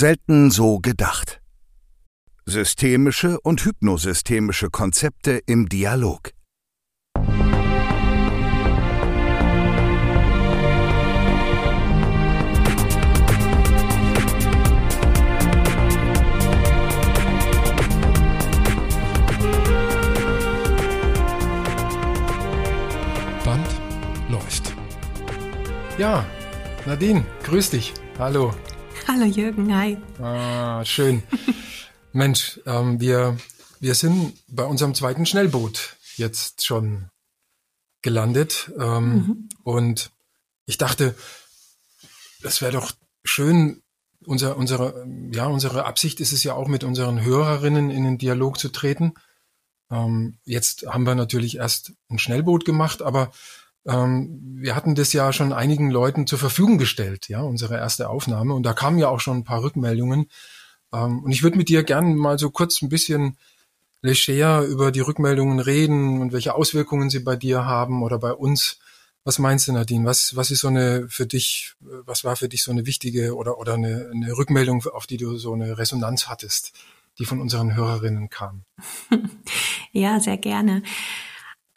Selten so gedacht. Systemische und hypnosystemische Konzepte im Dialog. Band läuft. Ja, Nadine, grüß dich. Hallo. Hallo Jürgen, hi. Ah, schön. Mensch, ähm, wir, wir sind bei unserem zweiten Schnellboot jetzt schon gelandet. Ähm, mhm. Und ich dachte, das wäre doch schön, unser, unsere, ja, unsere Absicht ist es ja auch mit unseren Hörerinnen in den Dialog zu treten. Ähm, jetzt haben wir natürlich erst ein Schnellboot gemacht, aber wir hatten das ja schon einigen Leuten zur Verfügung gestellt, ja, unsere erste Aufnahme. Und da kamen ja auch schon ein paar Rückmeldungen. Ähm, und ich würde mit dir gerne mal so kurz ein bisschen leger über die Rückmeldungen reden und welche Auswirkungen sie bei dir haben oder bei uns. Was meinst du, Nadine? Was, was ist so eine für dich, was war für dich so eine wichtige oder, oder eine, eine Rückmeldung, auf die du so eine Resonanz hattest, die von unseren Hörerinnen kam? Ja, sehr gerne.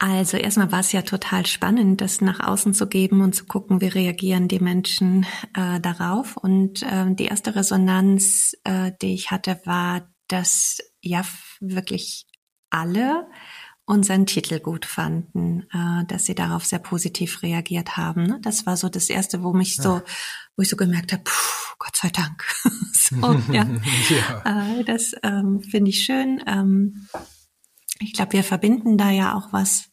Also erstmal war es ja total spannend, das nach außen zu geben und zu gucken, wie reagieren die Menschen äh, darauf. Und äh, die erste Resonanz, äh, die ich hatte, war, dass ja wirklich alle unseren Titel gut fanden, äh, dass sie darauf sehr positiv reagiert haben. Ne? Das war so das erste, wo mich so, wo ich so gemerkt habe, puh, Gott sei Dank. so, ja. ja. Äh, das ähm, finde ich schön. Ähm, ich glaube, wir verbinden da ja auch was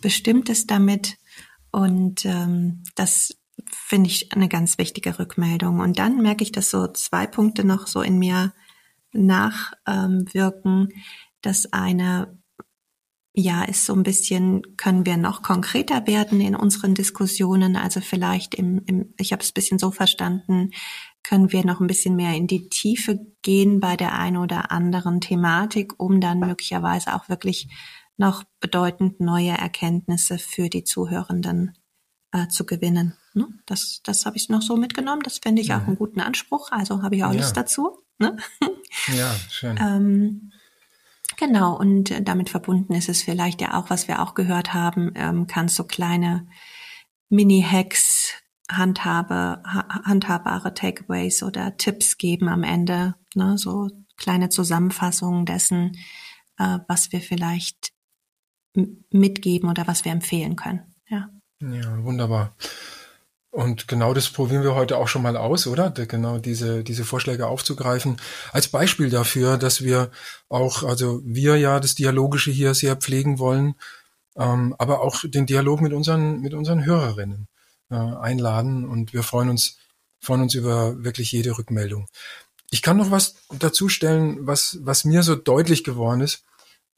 Bestimmtes damit. Und ähm, das finde ich eine ganz wichtige Rückmeldung. Und dann merke ich, dass so zwei Punkte noch so in mir nachwirken. Ähm, das eine, ja, ist so ein bisschen, können wir noch konkreter werden in unseren Diskussionen? Also vielleicht im, im ich habe es ein bisschen so verstanden, können wir noch ein bisschen mehr in die Tiefe gehen bei der einen oder anderen Thematik, um dann möglicherweise auch wirklich noch bedeutend neue Erkenntnisse für die Zuhörenden äh, zu gewinnen. Ne? Das, das habe ich noch so mitgenommen. Das fände ich ja. auch mhm. einen guten Anspruch. Also habe ich auch ja. Lust dazu. Ne? Ja, schön. ähm, genau, und damit verbunden ist es vielleicht ja auch, was wir auch gehört haben, ähm, kannst so kleine Mini-Hacks, Handhabe, ha handhabbare Takeaways oder Tipps geben am Ende, ne? so kleine Zusammenfassungen dessen, äh, was wir vielleicht mitgeben oder was wir empfehlen können. Ja. Ja, wunderbar. Und genau das probieren wir heute auch schon mal aus, oder? Genau diese, diese Vorschläge aufzugreifen. Als Beispiel dafür, dass wir auch, also wir ja das Dialogische hier sehr pflegen wollen, ähm, aber auch den Dialog mit unseren, mit unseren Hörerinnen äh, einladen. Und wir freuen uns, freuen uns über wirklich jede Rückmeldung. Ich kann noch was dazu stellen, was, was mir so deutlich geworden ist.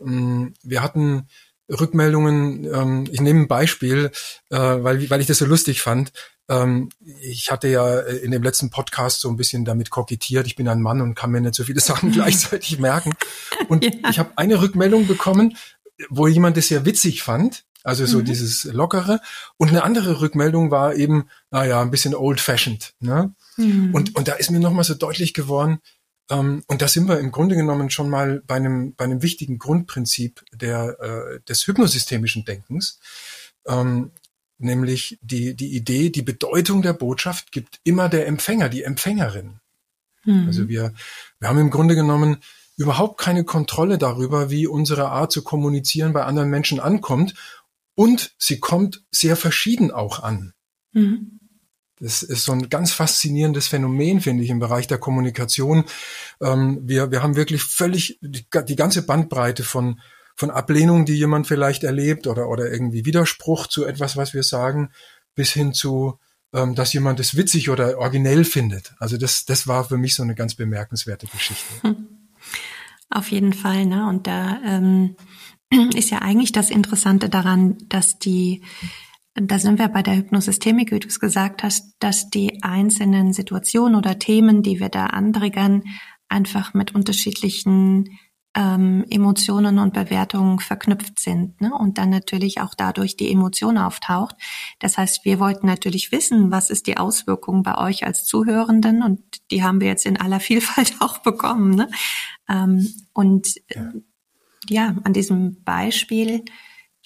Ähm, wir hatten Rückmeldungen. Ähm, ich nehme ein Beispiel, äh, weil, weil ich das so lustig fand. Ähm, ich hatte ja äh, in dem letzten Podcast so ein bisschen damit kokettiert. Ich bin ein Mann und kann mir nicht so viele Sachen gleichzeitig merken. Und ja. ich habe eine Rückmeldung bekommen, wo jemand das sehr witzig fand. Also so mhm. dieses Lockere. Und eine andere Rückmeldung war eben, naja, ein bisschen old-fashioned. Ne? Mhm. Und, und da ist mir nochmal so deutlich geworden, und da sind wir im Grunde genommen schon mal bei einem, bei einem wichtigen Grundprinzip der, äh, des hypnosystemischen Denkens, ähm, nämlich die, die Idee, die Bedeutung der Botschaft gibt immer der Empfänger, die Empfängerin. Mhm. Also wir, wir haben im Grunde genommen überhaupt keine Kontrolle darüber, wie unsere Art zu kommunizieren bei anderen Menschen ankommt. Und sie kommt sehr verschieden auch an. Mhm. Das ist so ein ganz faszinierendes Phänomen, finde ich, im Bereich der Kommunikation. Ähm, wir, wir haben wirklich völlig die, die ganze Bandbreite von, von Ablehnung, die jemand vielleicht erlebt oder, oder irgendwie Widerspruch zu etwas, was wir sagen, bis hin zu, ähm, dass jemand es witzig oder originell findet. Also das, das war für mich so eine ganz bemerkenswerte Geschichte. Hm. Auf jeden Fall, ne? Und da ähm, ist ja eigentlich das Interessante daran, dass die da sind wir bei der Hypnosystemik, wie du es gesagt hast, dass die einzelnen Situationen oder Themen, die wir da antriggern, einfach mit unterschiedlichen ähm, Emotionen und Bewertungen verknüpft sind ne? und dann natürlich auch dadurch die Emotion auftaucht. Das heißt, wir wollten natürlich wissen, was ist die Auswirkung bei euch als Zuhörenden und die haben wir jetzt in aller Vielfalt auch bekommen. Ne? Ähm, und ja. ja, an diesem Beispiel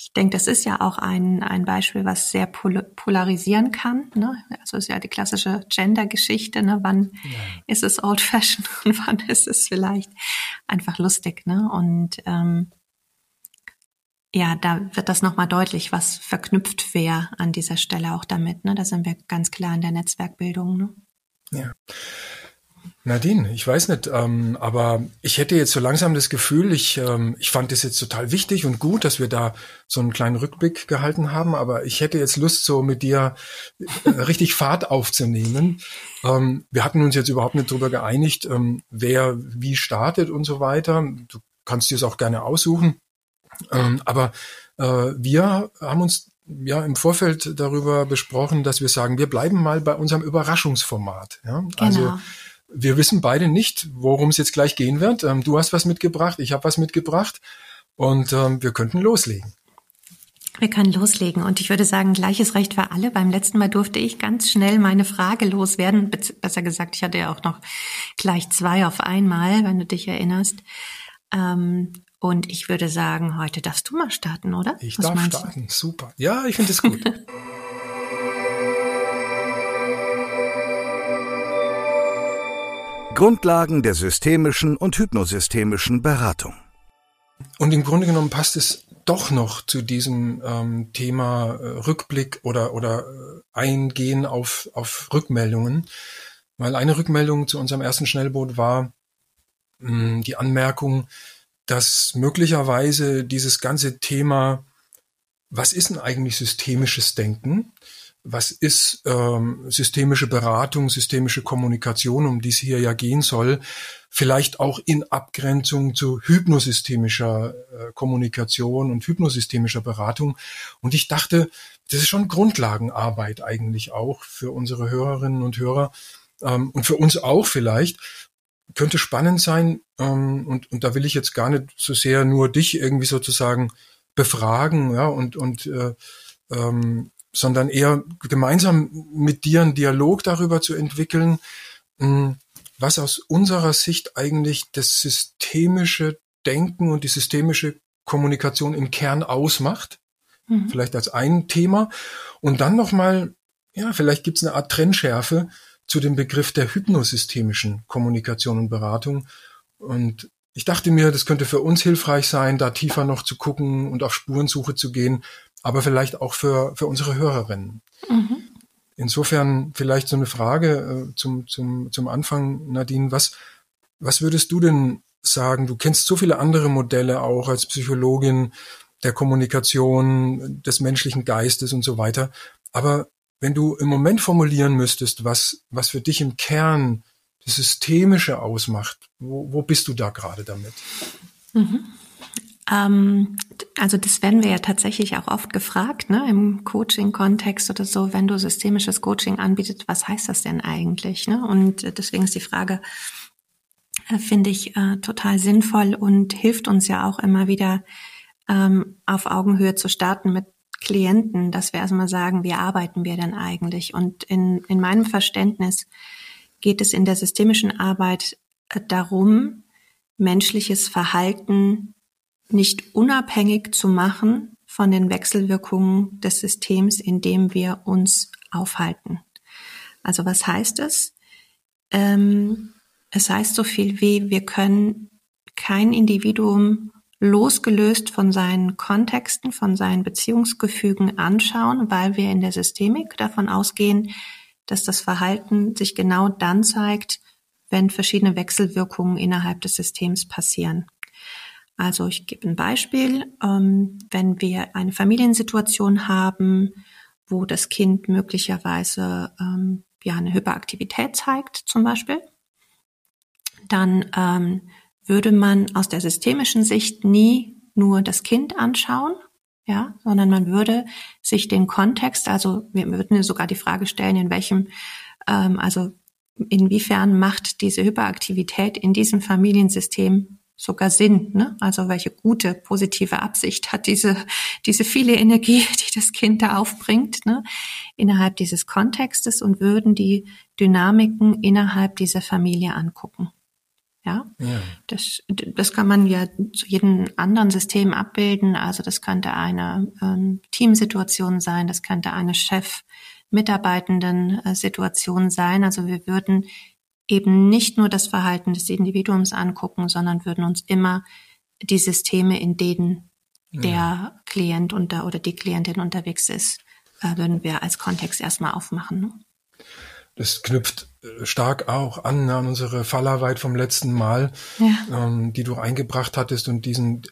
ich denke, das ist ja auch ein, ein Beispiel, was sehr pol polarisieren kann. Ne? Also ist ja die klassische Gender-Geschichte. Ne? Wann ja. ist es old-fashioned und wann ist es vielleicht einfach lustig? Ne? Und ähm, ja, da wird das nochmal deutlich, was verknüpft wäre an dieser Stelle auch damit. Ne? Da sind wir ganz klar in der Netzwerkbildung. Ne? Ja. Nadine, ich weiß nicht, ähm, aber ich hätte jetzt so langsam das Gefühl, ich, ähm, ich fand es jetzt total wichtig und gut, dass wir da so einen kleinen Rückblick gehalten haben, aber ich hätte jetzt Lust, so mit dir äh, richtig Fahrt aufzunehmen. Ähm, wir hatten uns jetzt überhaupt nicht darüber geeinigt, ähm, wer wie startet und so weiter. Du kannst dir es auch gerne aussuchen. Ähm, aber äh, wir haben uns ja im Vorfeld darüber besprochen, dass wir sagen, wir bleiben mal bei unserem Überraschungsformat. Ja? Also genau. Also wir wissen beide nicht, worum es jetzt gleich gehen wird. Ähm, du hast was mitgebracht, ich habe was mitgebracht und ähm, wir könnten loslegen. Wir können loslegen und ich würde sagen, gleiches Recht für alle. Beim letzten Mal durfte ich ganz schnell meine Frage loswerden. Besser gesagt, ich hatte ja auch noch gleich zwei auf einmal, wenn du dich erinnerst. Ähm, und ich würde sagen, heute darfst du mal starten, oder? Ich Was darf starten, du? super. Ja, ich finde es gut. Grundlagen der systemischen und hypnosystemischen Beratung. Und im Grunde genommen passt es doch noch zu diesem ähm, Thema äh, Rückblick oder, oder äh, Eingehen auf, auf Rückmeldungen. Weil eine Rückmeldung zu unserem ersten Schnellboot war mh, die Anmerkung, dass möglicherweise dieses ganze Thema, was ist denn eigentlich systemisches Denken? Was ist ähm, systemische Beratung, systemische Kommunikation, um die es hier ja gehen soll, vielleicht auch in Abgrenzung zu hypnosystemischer äh, Kommunikation und hypnosystemischer Beratung. Und ich dachte, das ist schon Grundlagenarbeit eigentlich auch für unsere Hörerinnen und Hörer ähm, und für uns auch vielleicht. Könnte spannend sein ähm, und, und da will ich jetzt gar nicht so sehr nur dich irgendwie sozusagen befragen ja, und, und äh, ähm, sondern eher gemeinsam mit dir einen Dialog darüber zu entwickeln, hm, was aus unserer Sicht eigentlich das systemische Denken und die systemische Kommunikation im Kern ausmacht. Mhm. Vielleicht als ein Thema. Und dann nochmal, ja, vielleicht gibt es eine Art Trennschärfe zu dem Begriff der hypnosystemischen Kommunikation und Beratung. Und ich dachte mir, das könnte für uns hilfreich sein, da tiefer noch zu gucken und auf Spurensuche zu gehen, aber vielleicht auch für, für unsere Hörerinnen. Mhm. Insofern vielleicht so eine Frage äh, zum, zum, zum Anfang, Nadine. Was, was würdest du denn sagen? Du kennst so viele andere Modelle auch als Psychologin der Kommunikation, des menschlichen Geistes und so weiter. Aber wenn du im Moment formulieren müsstest, was, was für dich im Kern das Systemische ausmacht, wo, wo bist du da gerade damit? Mhm. Ähm, also das werden wir ja tatsächlich auch oft gefragt, ne, im Coaching-Kontext oder so, wenn du systemisches Coaching anbietet, was heißt das denn eigentlich? Ne? Und deswegen ist die Frage, äh, finde ich, äh, total sinnvoll und hilft uns ja auch immer wieder ähm, auf Augenhöhe zu starten mit Klienten, dass wir erstmal sagen, wie arbeiten wir denn eigentlich? Und in, in meinem Verständnis geht es in der systemischen Arbeit äh, darum, menschliches Verhalten nicht unabhängig zu machen von den Wechselwirkungen des Systems, in dem wir uns aufhalten. Also was heißt es? Ähm, es heißt so viel wie, wir können kein Individuum losgelöst von seinen Kontexten, von seinen Beziehungsgefügen anschauen, weil wir in der Systemik davon ausgehen, dass das Verhalten sich genau dann zeigt, wenn verschiedene Wechselwirkungen innerhalb des Systems passieren. Also ich gebe ein Beispiel. Ähm, wenn wir eine Familiensituation haben, wo das Kind möglicherweise ähm, ja eine Hyperaktivität zeigt, zum Beispiel, dann ähm, würde man aus der systemischen Sicht nie nur das Kind anschauen, ja, sondern man würde sich den Kontext, also wir würden sogar die Frage stellen, in welchem, ähm, also inwiefern macht diese Hyperaktivität in diesem Familiensystem sogar Sinn? Ne? Also welche gute, positive Absicht hat diese, diese viele Energie, die das Kind da aufbringt, ne? innerhalb dieses Kontextes und würden die Dynamiken innerhalb dieser Familie angucken. Ja, ja. Das, das kann man ja zu jedem anderen System abbilden. Also das könnte eine ähm, Teamsituation sein, das könnte eine Chef-Mitarbeitenden-Situation sein. Also wir würden eben nicht nur das Verhalten des Individuums angucken, sondern würden uns immer die Systeme, in denen der ja. Klient unter oder die Klientin unterwegs ist, äh, würden wir als Kontext erstmal aufmachen. Ne? Das knüpft äh, stark auch an an unsere Fallarbeit vom letzten Mal, ja. ähm, die du eingebracht hattest und diesen,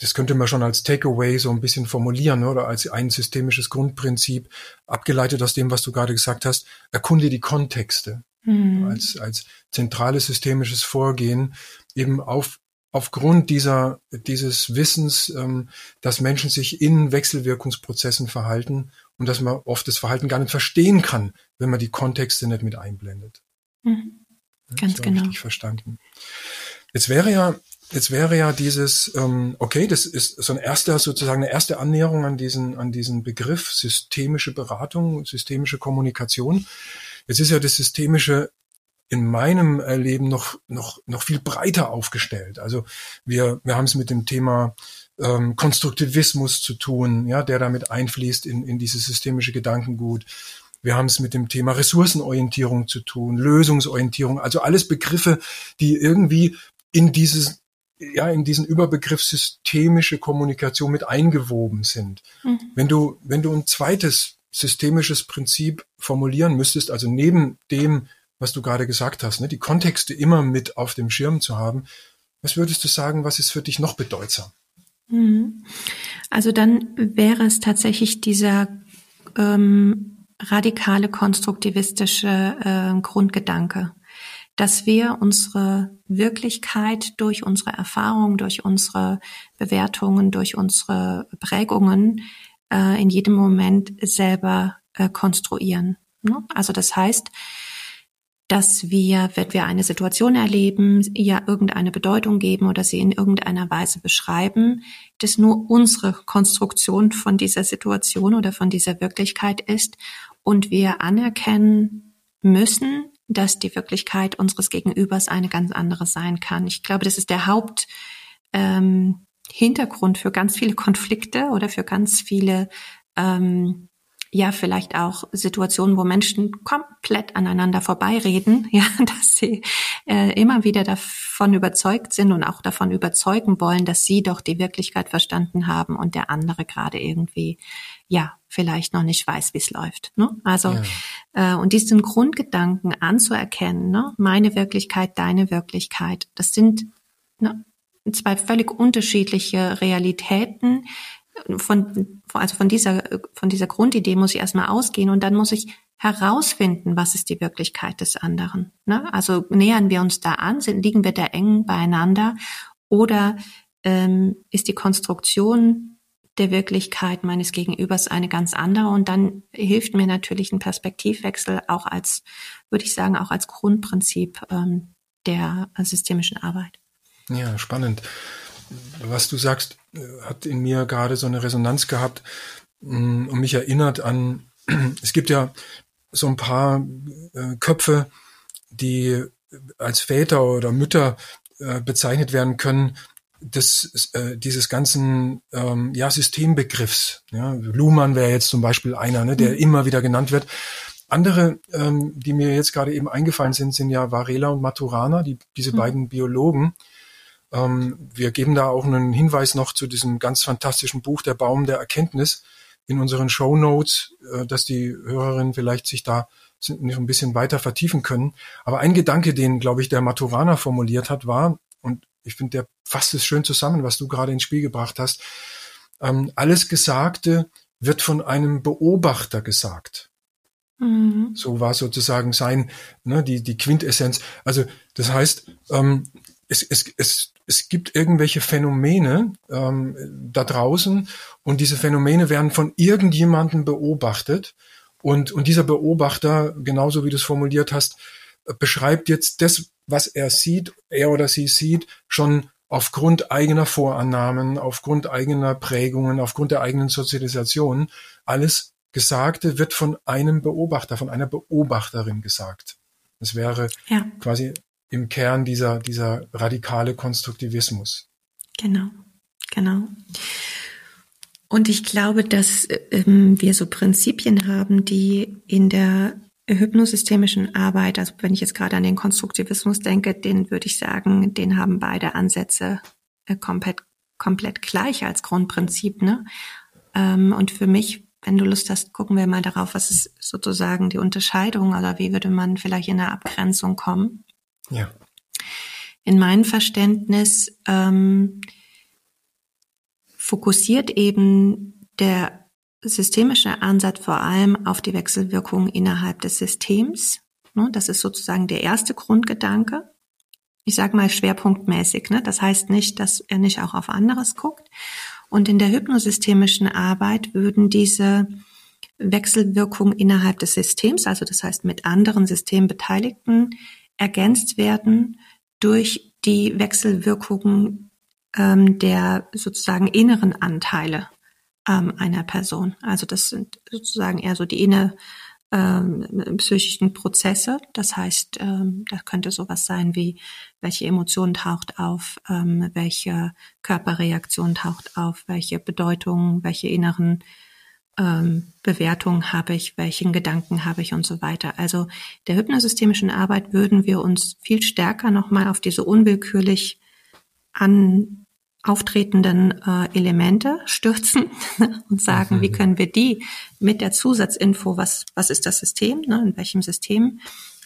das könnte man schon als Takeaway so ein bisschen formulieren oder als ein systemisches Grundprinzip, abgeleitet aus dem, was du gerade gesagt hast, erkunde die Kontexte mhm. als, als zentrales systemisches Vorgehen eben auf aufgrund dieser, dieses Wissens, ähm, dass Menschen sich in Wechselwirkungsprozessen verhalten und dass man oft das Verhalten gar nicht verstehen kann, wenn man die Kontexte nicht mit einblendet. Mhm. Ganz genau. Richtig verstanden. Jetzt wäre ja, jetzt wäre ja dieses, ähm, okay, das ist so ein erster, sozusagen eine erste Annäherung an diesen, an diesen Begriff systemische Beratung, systemische Kommunikation. Jetzt ist ja das systemische in meinem Leben noch, noch, noch viel breiter aufgestellt. Also wir, wir haben es mit dem Thema ähm, Konstruktivismus zu tun, ja, der damit einfließt in, in dieses systemische Gedankengut. Wir haben es mit dem Thema Ressourcenorientierung zu tun, Lösungsorientierung, also alles Begriffe, die irgendwie in dieses ja, in diesen Überbegriff systemische Kommunikation mit eingewoben sind. Mhm. Wenn du, wenn du ein zweites systemisches Prinzip formulieren müsstest, also neben dem, was du gerade gesagt hast, ne, die Kontexte immer mit auf dem Schirm zu haben, was würdest du sagen, was ist für dich noch bedeutsam? Mhm. Also dann wäre es tatsächlich dieser ähm, radikale konstruktivistische äh, Grundgedanke, dass wir unsere Wirklichkeit durch unsere Erfahrungen, durch unsere Bewertungen, durch unsere Prägungen äh, in jedem Moment selber äh, konstruieren. Ne? Also das heißt, dass wir, wenn wir eine Situation erleben, ihr irgendeine Bedeutung geben oder sie in irgendeiner Weise beschreiben, das nur unsere Konstruktion von dieser Situation oder von dieser Wirklichkeit ist und wir anerkennen müssen, dass die Wirklichkeit unseres Gegenübers eine ganz andere sein kann. Ich glaube, das ist der Haupt ähm, Hintergrund für ganz viele Konflikte oder für ganz viele ähm, ja vielleicht auch Situationen, wo Menschen komplett aneinander vorbeireden, ja, dass sie äh, immer wieder davon überzeugt sind und auch davon überzeugen wollen, dass sie doch die Wirklichkeit verstanden haben und der andere gerade irgendwie ja vielleicht noch nicht weiß, wie es läuft. Ne? Also ja. äh, und diesen Grundgedanken anzuerkennen, ne? meine Wirklichkeit, deine Wirklichkeit, das sind ne, zwei völlig unterschiedliche Realitäten, von, also von dieser, von dieser Grundidee muss ich erstmal ausgehen und dann muss ich herausfinden, was ist die Wirklichkeit des anderen. Ne? Also nähern wir uns da an, sind, liegen wir da eng beieinander oder ähm, ist die Konstruktion der Wirklichkeit meines Gegenübers eine ganz andere und dann hilft mir natürlich ein Perspektivwechsel auch als, würde ich sagen, auch als Grundprinzip ähm, der systemischen Arbeit. Ja, spannend was du sagst, äh, hat in mir gerade so eine Resonanz gehabt mm, und mich erinnert an, es gibt ja so ein paar äh, Köpfe, die als Väter oder Mütter äh, bezeichnet werden können, des, äh, dieses ganzen ähm, ja, Systembegriffs. Ja. Luhmann wäre jetzt zum Beispiel einer, ne, der mhm. immer wieder genannt wird. Andere, ähm, die mir jetzt gerade eben eingefallen sind, sind ja Varela und Maturana, die, diese mhm. beiden Biologen, ähm, wir geben da auch einen Hinweis noch zu diesem ganz fantastischen Buch Der Baum der Erkenntnis in unseren Show Notes, äh, dass die Hörerinnen vielleicht sich da ein bisschen weiter vertiefen können. Aber ein Gedanke, den, glaube ich, der Maturana formuliert hat, war, und ich finde, der fasst es schön zusammen, was du gerade ins Spiel gebracht hast, ähm, alles Gesagte wird von einem Beobachter gesagt. Mhm. So war sozusagen sein, ne, die, die Quintessenz. Also das heißt, ähm, es, es, es es gibt irgendwelche Phänomene ähm, da draußen und diese Phänomene werden von irgendjemandem beobachtet und, und dieser Beobachter, genauso wie du es formuliert hast, beschreibt jetzt das, was er sieht, er oder sie sieht, schon aufgrund eigener Vorannahmen, aufgrund eigener Prägungen, aufgrund der eigenen Sozialisation, alles Gesagte wird von einem Beobachter, von einer Beobachterin gesagt. Das wäre ja. quasi im Kern dieser, dieser radikale Konstruktivismus. Genau, genau. Und ich glaube, dass ähm, wir so Prinzipien haben, die in der hypnosystemischen Arbeit, also wenn ich jetzt gerade an den Konstruktivismus denke, den würde ich sagen, den haben beide Ansätze äh, komplett, komplett gleich als Grundprinzip. Ne? Ähm, und für mich, wenn du Lust hast, gucken wir mal darauf, was ist sozusagen die Unterscheidung oder wie würde man vielleicht in eine Abgrenzung kommen. Ja. In meinem Verständnis ähm, fokussiert eben der systemische Ansatz vor allem auf die Wechselwirkung innerhalb des Systems. Ne, das ist sozusagen der erste Grundgedanke. Ich sage mal schwerpunktmäßig. Ne? Das heißt nicht, dass er nicht auch auf anderes guckt. Und in der hypnosystemischen Arbeit würden diese Wechselwirkungen innerhalb des Systems, also das heißt mit anderen Systembeteiligten, ergänzt werden durch die Wechselwirkungen ähm, der sozusagen inneren Anteile ähm, einer Person. Also das sind sozusagen eher so die inner ähm, psychischen Prozesse. Das heißt, ähm, das könnte sowas sein wie, welche Emotion taucht auf, ähm, welche Körperreaktion taucht auf, welche Bedeutung, welche inneren ähm, Bewertungen habe ich, welchen Gedanken habe ich und so weiter. Also der hypnosystemischen Arbeit würden wir uns viel stärker nochmal auf diese unwillkürlich an auftretenden äh, Elemente stürzen und sagen, mhm. wie können wir die mit der Zusatzinfo, was, was ist das System, ne, in welchem System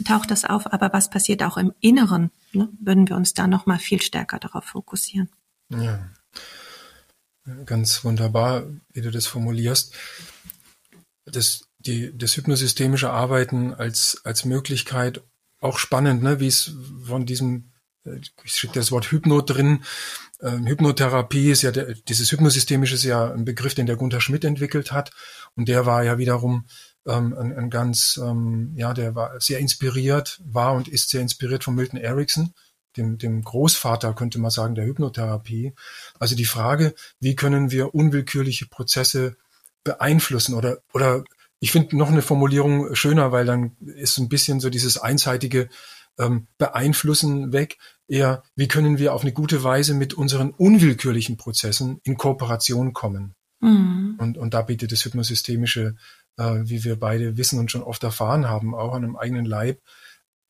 taucht das auf, aber was passiert auch im Inneren, ne, würden wir uns da nochmal viel stärker darauf fokussieren. Ja, ganz wunderbar, wie du das formulierst. Das, die, das hypnosystemische Arbeiten als, als Möglichkeit, auch spannend, ne, wie es von diesem, äh, ich steht das Wort Hypno drin, ähm, Hypnotherapie ist ja, der, dieses Hypnosystemisch ist ja ein Begriff, den der Gunther Schmidt entwickelt hat. Und der war ja wiederum ähm, ein, ein ganz, ähm, ja, der war sehr inspiriert, war und ist sehr inspiriert von Milton Erickson, dem, dem Großvater, könnte man sagen, der Hypnotherapie. Also die Frage, wie können wir unwillkürliche Prozesse beeinflussen oder, oder ich finde noch eine Formulierung schöner, weil dann ist ein bisschen so dieses einseitige ähm, Beeinflussen weg eher, wie können wir auf eine gute Weise mit unseren unwillkürlichen Prozessen in Kooperation kommen. Mhm. Und, und da bietet das Hypnosystemische, äh, wie wir beide wissen und schon oft erfahren haben, auch an einem eigenen Leib,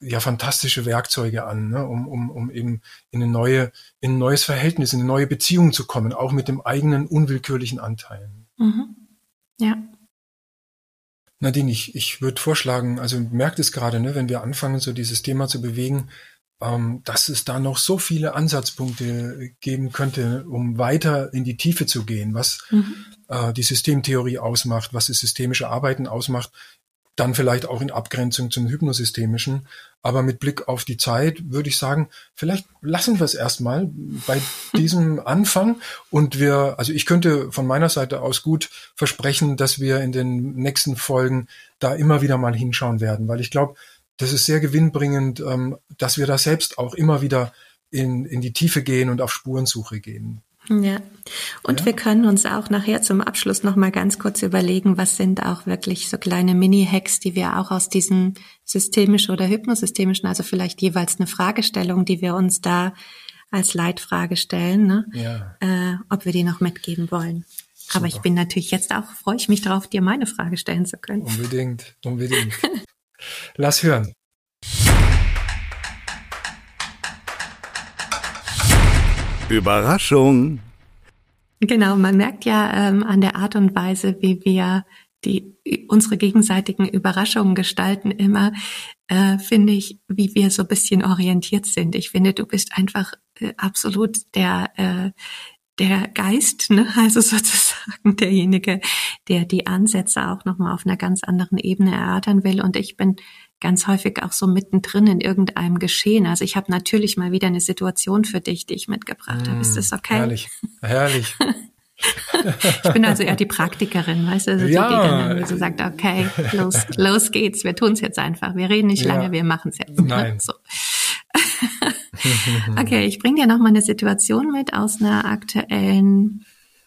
ja fantastische Werkzeuge an, ne, um, um, um eben in eine neue, in ein neues Verhältnis, in eine neue Beziehung zu kommen, auch mit dem eigenen unwillkürlichen Anteilen. Mhm. Ja. Nadine, ich, ich würde vorschlagen, also merkt es gerade, ne, wenn wir anfangen, so dieses Thema zu bewegen, ähm, dass es da noch so viele Ansatzpunkte geben könnte, um weiter in die Tiefe zu gehen, was mhm. äh, die Systemtheorie ausmacht, was das systemische Arbeiten ausmacht, dann vielleicht auch in Abgrenzung zum hypnosystemischen. Aber mit Blick auf die Zeit würde ich sagen, vielleicht lassen wir es erstmal bei diesem Anfang. Und wir, also ich könnte von meiner Seite aus gut versprechen, dass wir in den nächsten Folgen da immer wieder mal hinschauen werden, weil ich glaube, das ist sehr gewinnbringend, ähm, dass wir da selbst auch immer wieder in, in die Tiefe gehen und auf Spurensuche gehen. Ja, und ja. wir können uns auch nachher zum Abschluss noch mal ganz kurz überlegen, was sind auch wirklich so kleine Mini-Hacks, die wir auch aus diesem systemischen oder hypnosystemischen, also vielleicht jeweils eine Fragestellung, die wir uns da als Leitfrage stellen, ne? ja. äh, ob wir die noch mitgeben wollen. Super. Aber ich bin natürlich jetzt auch, freue ich mich darauf, dir meine Frage stellen zu können. Unbedingt, unbedingt. Lass hören. Überraschung. Genau, man merkt ja ähm, an der Art und Weise, wie wir die unsere gegenseitigen Überraschungen gestalten, immer äh, finde ich, wie wir so ein bisschen orientiert sind. Ich finde, du bist einfach äh, absolut der äh, der Geist, ne? also sozusagen derjenige, der die Ansätze auch nochmal auf einer ganz anderen Ebene erörtern will. Und ich bin ganz häufig auch so mittendrin in irgendeinem Geschehen. Also ich habe natürlich mal wieder eine Situation für dich, die ich mitgebracht mm, habe. Ist das okay? Herrlich, herrlich. ich bin also eher die Praktikerin, weißt du, also ja. die, die dann so sagt, okay, los, los geht's, wir tun's jetzt einfach. Wir reden nicht ja. lange, wir machen's jetzt. Nein. So. okay, ich bringe dir noch mal eine Situation mit aus einer aktuellen,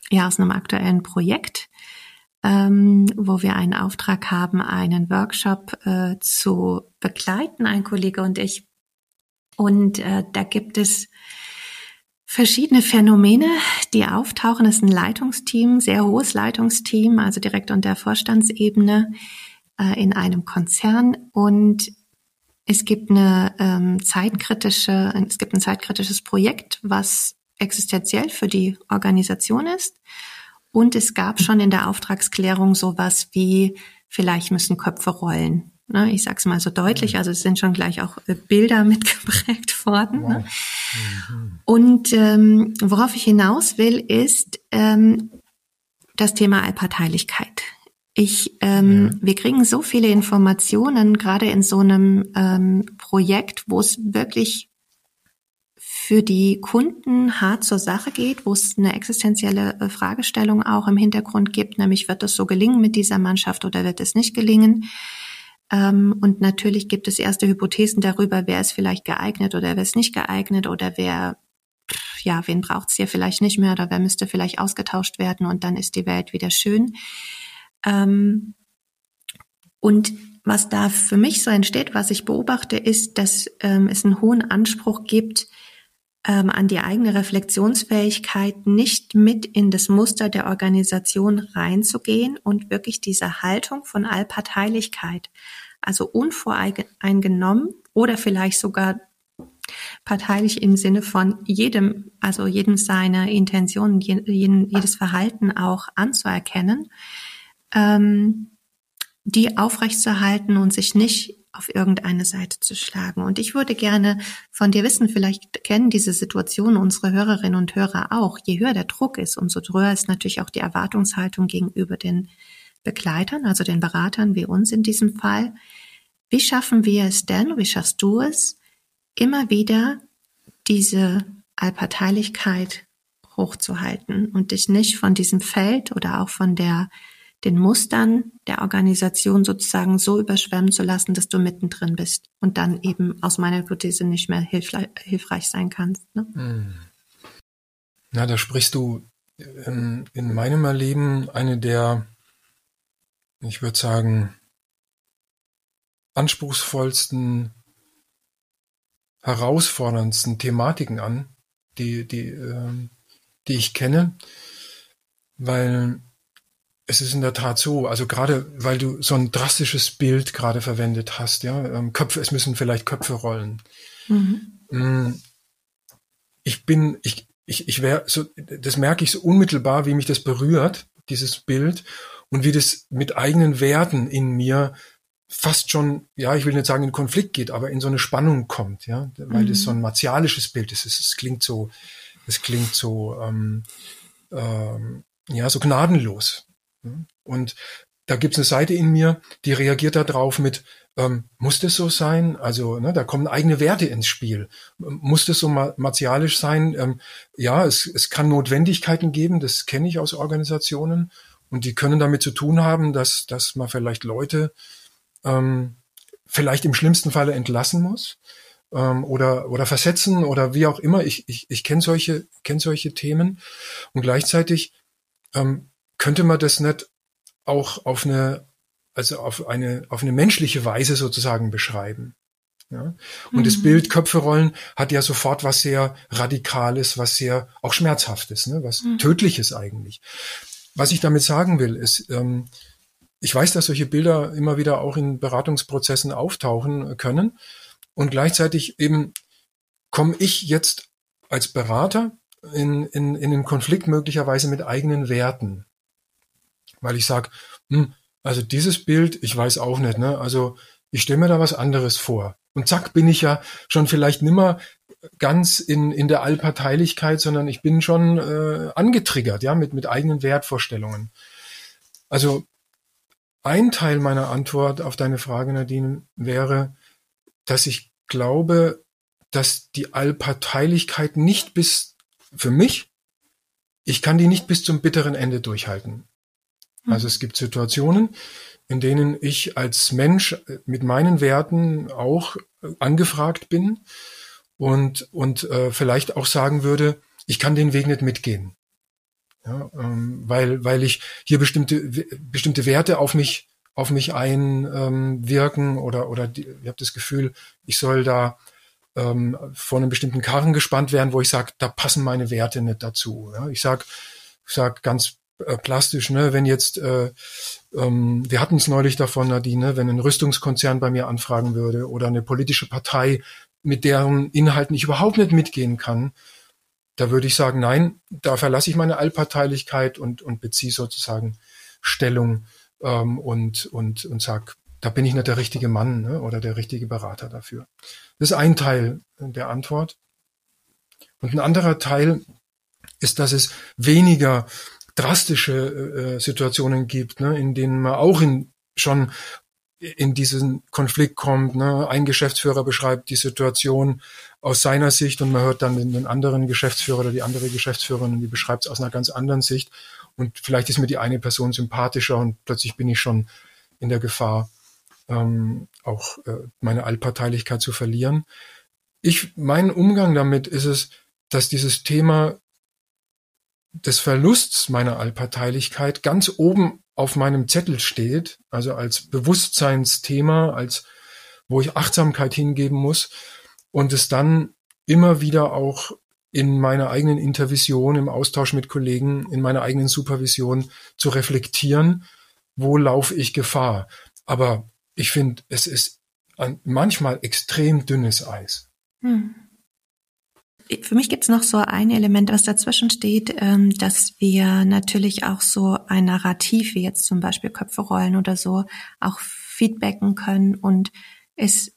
ja, aus einem aktuellen Projekt, ähm, wo wir einen Auftrag haben, einen Workshop äh, zu begleiten, ein Kollege und ich. Und äh, da gibt es verschiedene Phänomene, die auftauchen. Es ist ein Leitungsteam, sehr hohes Leitungsteam, also direkt unter Vorstandsebene äh, in einem Konzern. Und es gibt eine ähm, zeitkritische, es gibt ein zeitkritisches Projekt, was existenziell für die Organisation ist. Und es gab schon in der Auftragsklärung sowas wie, vielleicht müssen Köpfe rollen. Ne, ich sag's mal so deutlich, mhm. also es sind schon gleich auch äh, Bilder mitgeprägt worden. Ne? Mhm. Und ähm, worauf ich hinaus will, ist ähm, das Thema Allparteilichkeit. Ich, ähm, ja. wir kriegen so viele Informationen, gerade in so einem ähm, Projekt, wo es wirklich für die Kunden hart zur Sache geht, wo es eine existenzielle äh, Fragestellung auch im Hintergrund gibt, nämlich wird es so gelingen mit dieser Mannschaft oder wird es nicht gelingen? Ähm, und natürlich gibt es erste Hypothesen darüber, wer ist vielleicht geeignet oder wer ist nicht geeignet oder wer, ja, wen braucht es hier vielleicht nicht mehr oder wer müsste vielleicht ausgetauscht werden und dann ist die Welt wieder schön. Ähm, und was da für mich so entsteht, was ich beobachte, ist, dass ähm, es einen hohen Anspruch gibt, ähm, an die eigene Reflexionsfähigkeit nicht mit in das Muster der Organisation reinzugehen und wirklich diese Haltung von Allparteilichkeit, also unvoreingenommen oder vielleicht sogar parteilich im Sinne von jedem, also jedem seine Intentionen, jedes Verhalten auch anzuerkennen, ähm, die aufrechtzuerhalten und sich nicht auf irgendeine Seite zu schlagen. Und ich würde gerne von dir wissen, vielleicht kennen diese Situation unsere Hörerinnen und Hörer auch. Je höher der Druck ist, umso höher ist natürlich auch die Erwartungshaltung gegenüber den Begleitern, also den Beratern wie uns in diesem Fall. Wie schaffen wir es denn, wie schaffst du es, immer wieder diese Allparteilichkeit hochzuhalten und dich nicht von diesem Feld oder auch von der den Mustern der Organisation sozusagen so überschwemmen zu lassen, dass du mittendrin bist und dann eben aus meiner Hypothese nicht mehr hilfreich sein kannst. Ne? Hm. Na, da sprichst du in, in meinem Erleben eine der, ich würde sagen, anspruchsvollsten, herausforderndsten Thematiken an, die, die, äh, die ich kenne, weil es ist in der Tat so, also gerade weil du so ein drastisches Bild gerade verwendet hast, ja, ähm, Köpfe, es müssen vielleicht Köpfe rollen. Mhm. Mm, ich bin, ich, ich, ich wäre so, das merke ich so unmittelbar, wie mich das berührt, dieses Bild, und wie das mit eigenen Werten in mir fast schon, ja, ich will nicht sagen in Konflikt geht, aber in so eine Spannung kommt, ja, weil mhm. das so ein martialisches Bild ist. Es, klingt so, es klingt so, ähm, ähm, ja, so gnadenlos. Und da gibt's eine Seite in mir, die reagiert darauf mit, ähm, muss das so sein? Also ne, da kommen eigene Werte ins Spiel. Muss das so martialisch sein? Ähm, ja, es, es kann Notwendigkeiten geben, das kenne ich aus Organisationen. Und die können damit zu tun haben, dass, dass man vielleicht Leute ähm, vielleicht im schlimmsten Falle entlassen muss ähm, oder, oder versetzen oder wie auch immer. Ich, ich, ich kenne solche, kenn solche Themen. Und gleichzeitig ähm, könnte man das nicht auch auf eine, also auf eine, auf eine menschliche Weise sozusagen beschreiben? Ja? Und mhm. das Bild Köpfe rollen hat ja sofort was sehr Radikales, was sehr auch Schmerzhaftes, ne? was mhm. Tödliches eigentlich. Was ich damit sagen will, ist, ähm, ich weiß, dass solche Bilder immer wieder auch in Beratungsprozessen auftauchen können. Und gleichzeitig eben komme ich jetzt als Berater in, in, in den Konflikt möglicherweise mit eigenen Werten weil ich sag, hm, also dieses Bild, ich weiß auch nicht, ne? Also ich stelle mir da was anderes vor. Und zack, bin ich ja schon vielleicht nimmer ganz in, in der Allparteilichkeit, sondern ich bin schon äh, angetriggert, ja, mit, mit eigenen Wertvorstellungen. Also ein Teil meiner Antwort auf deine Frage, Nadine, wäre, dass ich glaube, dass die Allparteilichkeit nicht bis, für mich, ich kann die nicht bis zum bitteren Ende durchhalten. Also es gibt Situationen, in denen ich als Mensch mit meinen Werten auch angefragt bin und, und äh, vielleicht auch sagen würde, ich kann den Weg nicht mitgehen. Ja, ähm, weil, weil ich hier bestimmte, bestimmte Werte auf mich, auf mich einwirken ähm, oder, oder die, ich habe das Gefühl, ich soll da ähm, vor einem bestimmten Karren gespannt werden, wo ich sage, da passen meine Werte nicht dazu. Ja, ich sag, ich sag ganz äh, plastisch, ne, wenn jetzt, äh, ähm, wir hatten es neulich davon, Nadine, wenn ein Rüstungskonzern bei mir anfragen würde oder eine politische Partei, mit deren Inhalten ich überhaupt nicht mitgehen kann, da würde ich sagen, nein, da verlasse ich meine Allparteilichkeit und, und beziehe sozusagen Stellung ähm, und, und, und sag, da bin ich nicht der richtige Mann ne, oder der richtige Berater dafür. Das ist ein Teil der Antwort. Und ein anderer Teil ist, dass es weniger drastische äh, Situationen gibt, ne, in denen man auch in, schon in diesen Konflikt kommt. Ne? Ein Geschäftsführer beschreibt die Situation aus seiner Sicht und man hört dann den, anderen Geschäftsführer oder die andere Geschäftsführerin, die beschreibt es aus einer ganz anderen Sicht. Und vielleicht ist mir die eine Person sympathischer und plötzlich bin ich schon in der Gefahr, ähm, auch äh, meine Allparteilichkeit zu verlieren. Ich, mein Umgang damit ist es, dass dieses Thema des Verlusts meiner Allparteilichkeit ganz oben auf meinem Zettel steht, also als Bewusstseinsthema, als wo ich Achtsamkeit hingeben muss und es dann immer wieder auch in meiner eigenen Intervision, im Austausch mit Kollegen, in meiner eigenen Supervision zu reflektieren, wo laufe ich Gefahr. Aber ich finde, es ist manchmal extrem dünnes Eis. Hm. Für mich gibt es noch so ein Element, was dazwischen steht, ähm, dass wir natürlich auch so ein Narrativ, wie jetzt zum Beispiel Köpfe rollen oder so, auch feedbacken können und es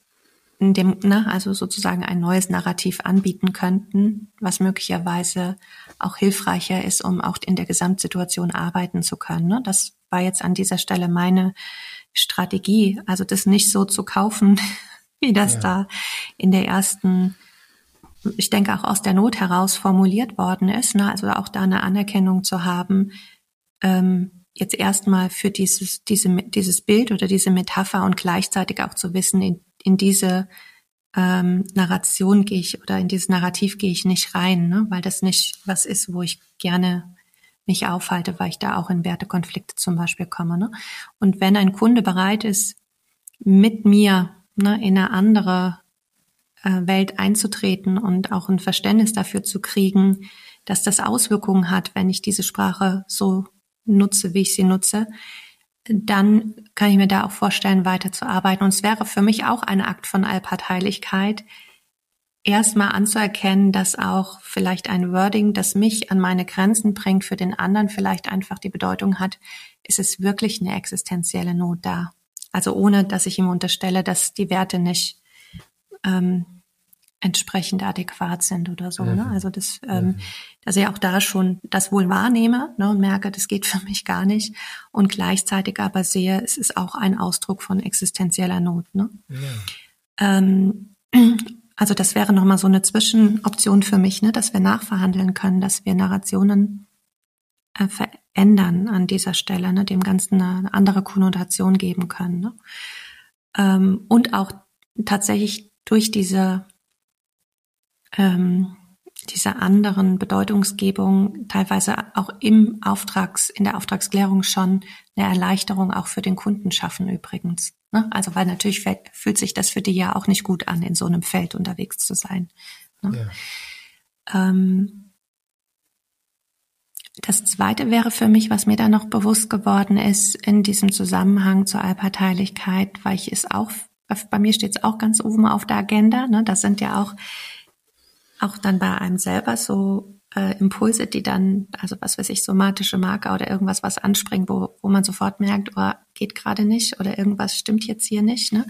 in dem, ne, also sozusagen ein neues Narrativ anbieten könnten, was möglicherweise auch hilfreicher ist, um auch in der Gesamtsituation arbeiten zu können. Ne? Das war jetzt an dieser Stelle meine Strategie, also das nicht so zu kaufen, wie das ja. da in der ersten ich denke auch aus der Not heraus formuliert worden ist, ne? also auch da eine Anerkennung zu haben, ähm, jetzt erstmal für dieses, diese, dieses Bild oder diese Metapher und gleichzeitig auch zu wissen, in, in diese ähm, Narration gehe ich oder in dieses Narrativ gehe ich nicht rein, ne? weil das nicht was ist, wo ich gerne mich aufhalte, weil ich da auch in Wertekonflikte zum Beispiel komme. Ne? Und wenn ein Kunde bereit ist, mit mir ne, in eine andere Welt einzutreten und auch ein Verständnis dafür zu kriegen, dass das Auswirkungen hat, wenn ich diese Sprache so nutze, wie ich sie nutze, dann kann ich mir da auch vorstellen, weiterzuarbeiten. Und es wäre für mich auch ein Akt von Allparteilichkeit, erstmal anzuerkennen, dass auch vielleicht ein Wording, das mich an meine Grenzen bringt, für den anderen vielleicht einfach die Bedeutung hat, ist es wirklich eine existenzielle Not da. Also ohne, dass ich ihm unterstelle, dass die Werte nicht ähm, entsprechend adäquat sind oder so. Ne? Mhm. Ne? Also das, ähm, mhm. dass ich auch da schon das wohl wahrnehme ne, und merke, das geht für mich gar nicht und gleichzeitig aber sehe, es ist auch ein Ausdruck von existenzieller Not. Ne? Ja. Ähm, also das wäre nochmal so eine Zwischenoption für mich, ne, dass wir nachverhandeln können, dass wir Narrationen äh, verändern an dieser Stelle, ne, dem Ganzen eine andere Konnotation geben können. Ne? Ähm, und auch tatsächlich durch diese ähm, dieser anderen Bedeutungsgebung teilweise auch im Auftrags, in der Auftragsklärung schon eine Erleichterung auch für den Kunden schaffen übrigens. Ne? Also weil natürlich fühlt sich das für die ja auch nicht gut an, in so einem Feld unterwegs zu sein. Ne? Ja. Ähm, das zweite wäre für mich, was mir da noch bewusst geworden ist, in diesem Zusammenhang zur Allparteilichkeit, weil ich es auch, bei mir steht es auch ganz oben auf der Agenda. Ne? Das sind ja auch auch dann bei einem selber so äh, Impulse, die dann, also was weiß ich, somatische Marker oder irgendwas, was anspringen, wo, wo man sofort merkt, oh, geht gerade nicht oder irgendwas stimmt jetzt hier nicht, ne?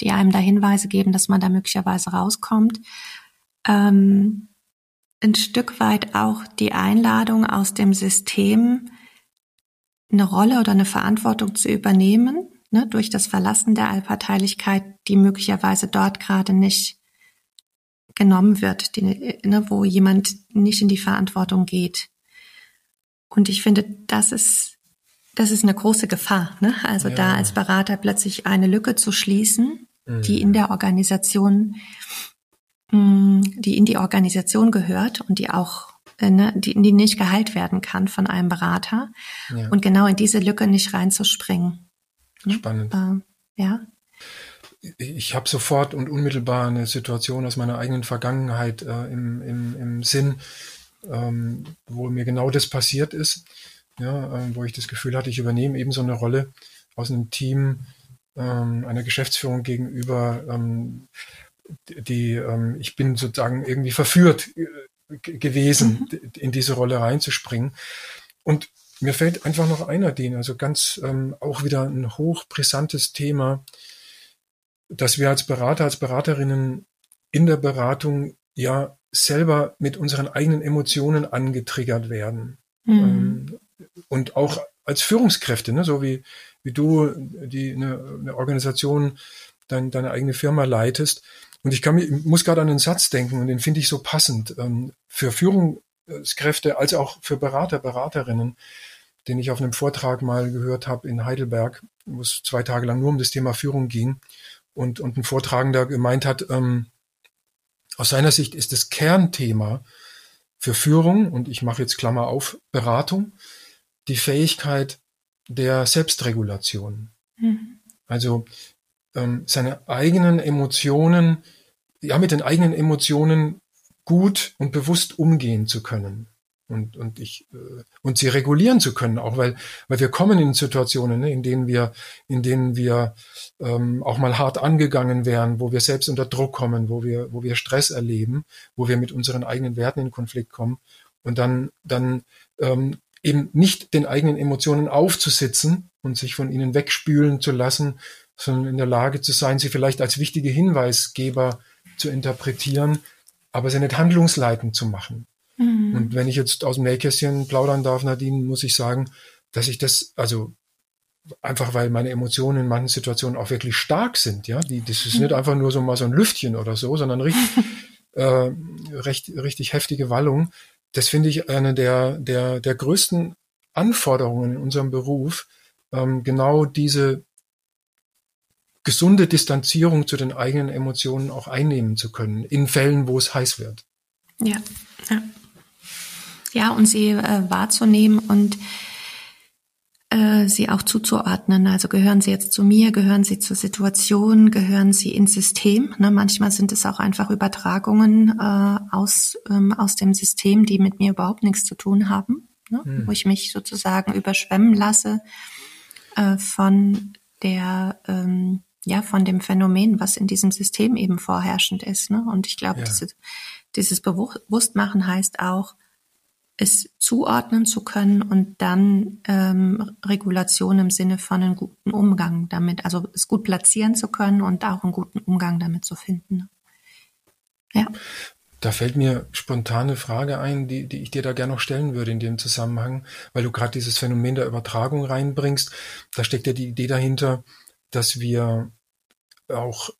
die einem da Hinweise geben, dass man da möglicherweise rauskommt. Ähm, ein Stück weit auch die Einladung aus dem System, eine Rolle oder eine Verantwortung zu übernehmen, ne, durch das Verlassen der Allparteilichkeit, die möglicherweise dort gerade nicht genommen wird, die, ne, wo jemand nicht in die Verantwortung geht. Und ich finde, das ist, das ist eine große Gefahr. Ne? Also ja. da als Berater plötzlich eine Lücke zu schließen, mhm. die in der Organisation mm, die in die Organisation gehört und die auch äh, ne, die, die nicht geheilt werden kann von einem Berater ja. und genau in diese Lücke nicht reinzuspringen. Ne? Spannend. Ähm, ja. Ich habe sofort und unmittelbar eine Situation aus meiner eigenen Vergangenheit äh, im, im, im Sinn, ähm, wo mir genau das passiert ist, ja, äh, wo ich das Gefühl hatte, ich übernehme eben so eine Rolle aus einem Team, ähm, einer Geschäftsführung gegenüber, ähm, die ähm, ich bin sozusagen irgendwie verführt äh, gewesen, mhm. in diese Rolle reinzuspringen. Und mir fällt einfach noch einer den, also ganz ähm, auch wieder ein hochbrisantes Thema, dass wir als Berater, als Beraterinnen in der Beratung ja selber mit unseren eigenen Emotionen angetriggert werden. Mhm. Ähm, und auch als Führungskräfte, ne, so wie, wie du die eine, eine Organisation, dein, deine eigene Firma leitest. Und ich kann mir, muss gerade an einen Satz denken und den finde ich so passend ähm, für Führungskräfte als auch für Berater, Beraterinnen, den ich auf einem Vortrag mal gehört habe in Heidelberg, wo es zwei Tage lang nur um das Thema Führung ging und, und ein Vortragender gemeint hat, ähm, aus seiner Sicht ist das Kernthema für Führung, und ich mache jetzt Klammer auf, Beratung, die Fähigkeit der Selbstregulation. Mhm. Also ähm, seine eigenen Emotionen, ja, mit den eigenen Emotionen gut und bewusst umgehen zu können und und ich äh, und sie regulieren zu können auch weil weil wir kommen in Situationen ne, in denen wir in denen wir ähm, auch mal hart angegangen werden wo wir selbst unter Druck kommen wo wir wo wir Stress erleben wo wir mit unseren eigenen Werten in Konflikt kommen und dann dann ähm, eben nicht den eigenen Emotionen aufzusitzen und sich von ihnen wegspülen zu lassen sondern in der Lage zu sein sie vielleicht als wichtige Hinweisgeber zu interpretieren aber sie nicht handlungsleitend zu machen Mhm. Und wenn ich jetzt aus dem Nähkästchen plaudern darf, Nadine, muss ich sagen, dass ich das, also einfach weil meine Emotionen in manchen Situationen auch wirklich stark sind, ja. Die, das ist mhm. nicht einfach nur so mal so ein Lüftchen oder so, sondern richtig, äh, recht, richtig heftige Wallung. Das finde ich eine der, der, der größten Anforderungen in unserem Beruf, ähm, genau diese gesunde Distanzierung zu den eigenen Emotionen auch einnehmen zu können, in Fällen, wo es heiß wird. Ja, ja ja, und sie äh, wahrzunehmen und äh, sie auch zuzuordnen. Also gehören sie jetzt zu mir, gehören sie zur Situation, gehören sie ins System. Ne? Manchmal sind es auch einfach Übertragungen äh, aus, ähm, aus dem System, die mit mir überhaupt nichts zu tun haben, ne? Hm. wo ich mich sozusagen überschwemmen lasse äh, von der ähm, ja von dem Phänomen, was in diesem System eben vorherrschend ist. Ne? Und ich glaube, ja. diese, dieses Bewusstmachen heißt auch, es zuordnen zu können und dann ähm, Regulation im Sinne von einem guten Umgang damit, also es gut platzieren zu können und auch einen guten Umgang damit zu finden. Ja. Da fällt mir spontane Frage ein, die, die ich dir da gerne noch stellen würde in dem Zusammenhang, weil du gerade dieses Phänomen der Übertragung reinbringst. Da steckt ja die Idee dahinter, dass wir auch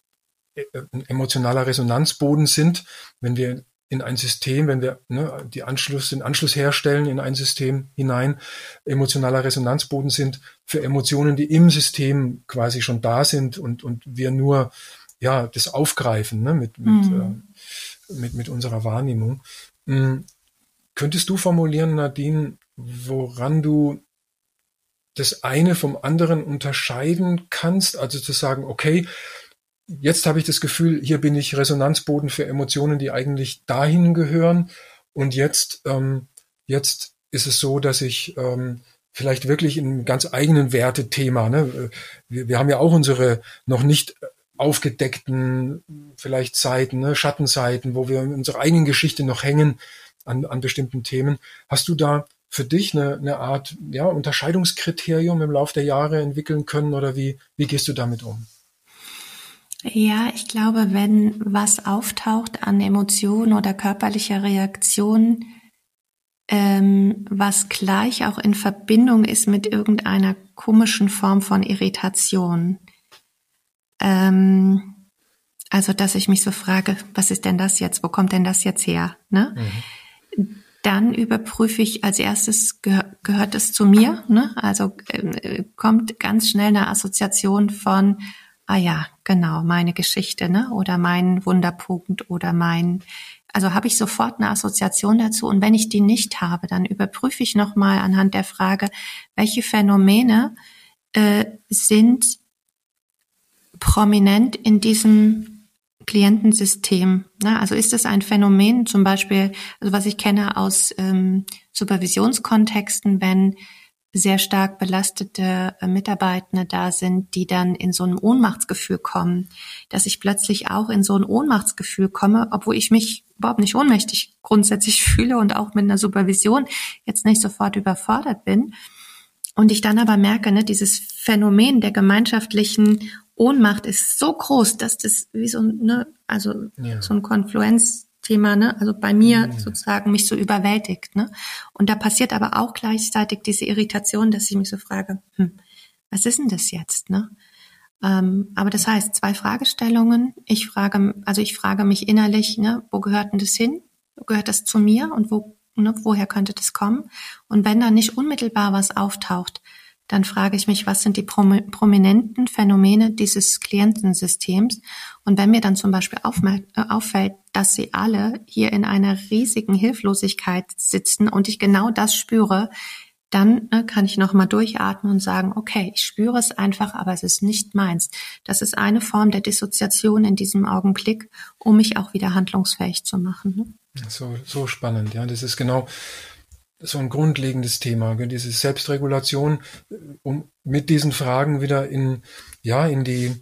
äh, ein emotionaler Resonanzboden sind, wenn wir in ein System, wenn wir ne, die Anschluss, den Anschluss herstellen in ein System hinein, emotionaler Resonanzboden sind für Emotionen, die im System quasi schon da sind und, und wir nur ja das aufgreifen ne, mit, mit, mhm. äh, mit, mit unserer Wahrnehmung. Mhm. Könntest du formulieren, Nadine, woran du das eine vom anderen unterscheiden kannst? Also zu sagen, okay, jetzt habe ich das Gefühl, hier bin ich Resonanzboden für Emotionen, die eigentlich dahin gehören. Und jetzt, ähm, jetzt ist es so, dass ich ähm, vielleicht wirklich in ganz eigenen Wertethema, ne? wir, wir haben ja auch unsere noch nicht aufgedeckten vielleicht Seiten, ne? Schattenseiten, wo wir in unserer eigenen Geschichte noch hängen an, an bestimmten Themen. Hast du da für dich eine, eine Art ja, Unterscheidungskriterium im Laufe der Jahre entwickeln können oder wie, wie gehst du damit um? Ja, ich glaube, wenn was auftaucht an Emotionen oder körperlicher Reaktion, ähm, was gleich auch in Verbindung ist mit irgendeiner komischen Form von Irritation. Ähm, also, dass ich mich so frage, was ist denn das jetzt? Wo kommt denn das jetzt her? Ne? Mhm. Dann überprüfe ich als erstes, geh gehört es zu mir? Ne? Also äh, kommt ganz schnell eine Assoziation von, ah ja, genau, meine Geschichte, ne? Oder mein Wunderpunkt oder mein, also habe ich sofort eine Assoziation dazu. Und wenn ich die nicht habe, dann überprüfe ich nochmal anhand der Frage, welche Phänomene äh, sind prominent in diesem Klientensystem. Ne? Also ist es ein Phänomen, zum Beispiel, also was ich kenne aus ähm, Supervisionskontexten, wenn sehr stark belastete äh, Mitarbeitende da sind, die dann in so ein Ohnmachtsgefühl kommen, dass ich plötzlich auch in so ein Ohnmachtsgefühl komme, obwohl ich mich überhaupt nicht ohnmächtig grundsätzlich fühle und auch mit einer Supervision jetzt nicht sofort überfordert bin. Und ich dann aber merke, ne, dieses Phänomen der gemeinschaftlichen Ohnmacht ist so groß, dass das wie so, ne, also ja. so ein Konfluenz Thema, ne? Also bei mir mhm. sozusagen mich so überwältigt, ne? Und da passiert aber auch gleichzeitig diese Irritation, dass ich mich so frage, hm, was ist denn das jetzt, ne? Ähm, aber das heißt, zwei Fragestellungen. Ich frage, also ich frage mich innerlich, ne, wo gehört denn das hin? Gehört das zu mir und wo, ne, woher könnte das kommen? Und wenn da nicht unmittelbar was auftaucht, dann frage ich mich, was sind die prominenten Phänomene dieses Klientensystems? Und wenn mir dann zum Beispiel äh, auffällt, dass sie alle hier in einer riesigen Hilflosigkeit sitzen und ich genau das spüre, dann ne, kann ich nochmal durchatmen und sagen, okay, ich spüre es einfach, aber es ist nicht meins. Das ist eine Form der Dissoziation in diesem Augenblick, um mich auch wieder handlungsfähig zu machen. Ne? So, so spannend, ja. Das ist genau so ein grundlegendes Thema, diese Selbstregulation, um mit diesen Fragen wieder in, ja, in die,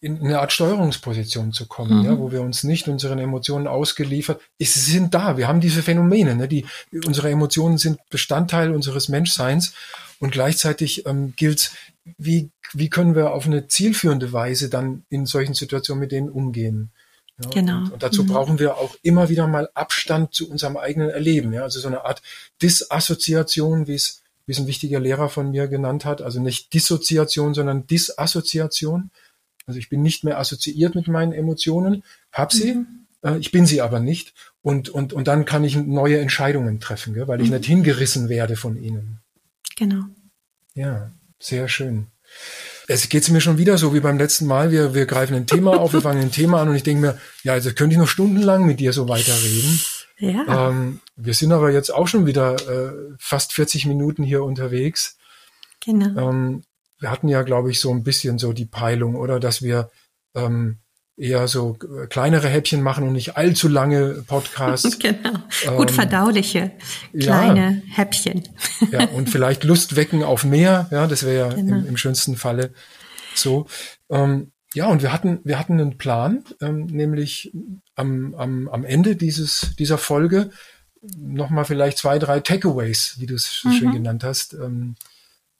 in eine Art Steuerungsposition zu kommen, mhm. ja, wo wir uns nicht unseren Emotionen ausgeliefert, sie sind da, wir haben diese Phänomene, ne, die, unsere Emotionen sind Bestandteil unseres Menschseins und gleichzeitig ähm, gilt wie, wie können wir auf eine zielführende Weise dann in solchen Situationen mit denen umgehen. Ja, genau. Und, und dazu mhm. brauchen wir auch immer wieder mal Abstand zu unserem eigenen Erleben. Ja, also so eine Art Disassoziation, wie es, wie es ein wichtiger Lehrer von mir genannt hat. Also nicht Dissoziation, sondern Disassoziation. Also ich bin nicht mehr assoziiert mit meinen Emotionen, hab sie, mhm. äh, ich bin sie aber nicht. Und, und, und dann kann ich neue Entscheidungen treffen, gell, weil ich mhm. nicht hingerissen werde von ihnen. Genau. Ja, sehr schön. Es geht mir schon wieder so wie beim letzten Mal. Wir, wir greifen ein Thema auf, wir fangen ein Thema an und ich denke mir, ja, also könnte ich noch stundenlang mit dir so weiterreden. Ja. Ähm, wir sind aber jetzt auch schon wieder äh, fast 40 Minuten hier unterwegs. Genau. Ähm, wir hatten ja, glaube ich, so ein bisschen so die Peilung, oder, dass wir ähm, eher so äh, kleinere Häppchen machen und nicht allzu lange Podcasts. genau. Gut ähm, verdauliche kleine ja, Häppchen. ja, und vielleicht Lust wecken auf mehr. Ja, das wäre ja genau. im, im, schönsten Falle so. Ähm, ja, und wir hatten, wir hatten einen Plan, ähm, nämlich am, am, am Ende dieses, dieser Folge nochmal vielleicht zwei, drei Takeaways, wie du es mhm. schön genannt hast, ähm,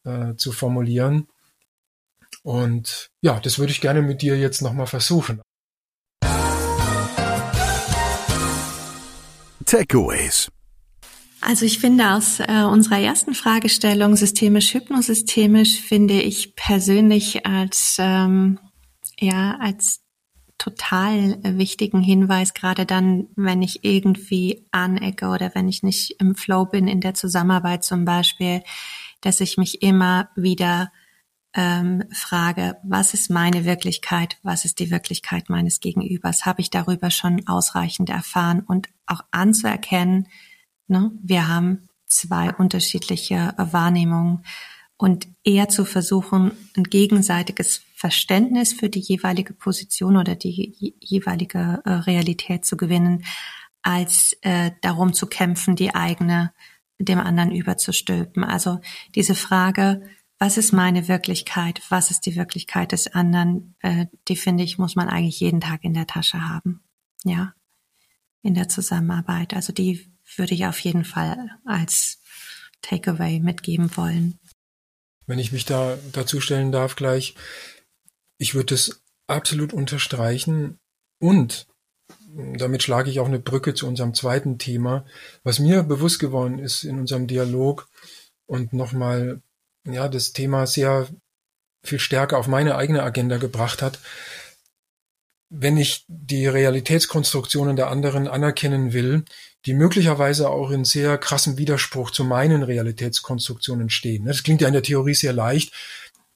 äh, zu formulieren. Und ja, das würde ich gerne mit dir jetzt nochmal versuchen. Takeaways. Also ich finde aus äh, unserer ersten Fragestellung systemisch hypnosystemisch finde ich persönlich als ähm, ja als total wichtigen Hinweis, gerade dann, wenn ich irgendwie anecke oder wenn ich nicht im Flow bin in der Zusammenarbeit zum Beispiel, dass ich mich immer wieder ähm, frage, was ist meine Wirklichkeit, was ist die Wirklichkeit meines Gegenübers, habe ich darüber schon ausreichend erfahren? Und auch anzuerkennen, ne, wir haben zwei unterschiedliche Wahrnehmungen. Und eher zu versuchen, ein gegenseitiges Verständnis für die jeweilige Position oder die jeweilige äh, Realität zu gewinnen, als äh, darum zu kämpfen, die eigene dem anderen überzustülpen. Also diese Frage, was ist meine Wirklichkeit, was ist die Wirklichkeit des anderen, äh, die finde ich, muss man eigentlich jeden Tag in der Tasche haben. Ja, in der Zusammenarbeit. Also die würde ich auf jeden Fall als Takeaway mitgeben wollen. Wenn ich mich da dazu stellen darf gleich, ich würde es absolut unterstreichen und damit schlage ich auch eine Brücke zu unserem zweiten Thema. Was mir bewusst geworden ist in unserem Dialog und nochmal ja, das Thema sehr viel stärker auf meine eigene Agenda gebracht hat. Wenn ich die Realitätskonstruktionen der anderen anerkennen will, die möglicherweise auch in sehr krassem Widerspruch zu meinen Realitätskonstruktionen stehen. Das klingt ja in der Theorie sehr leicht.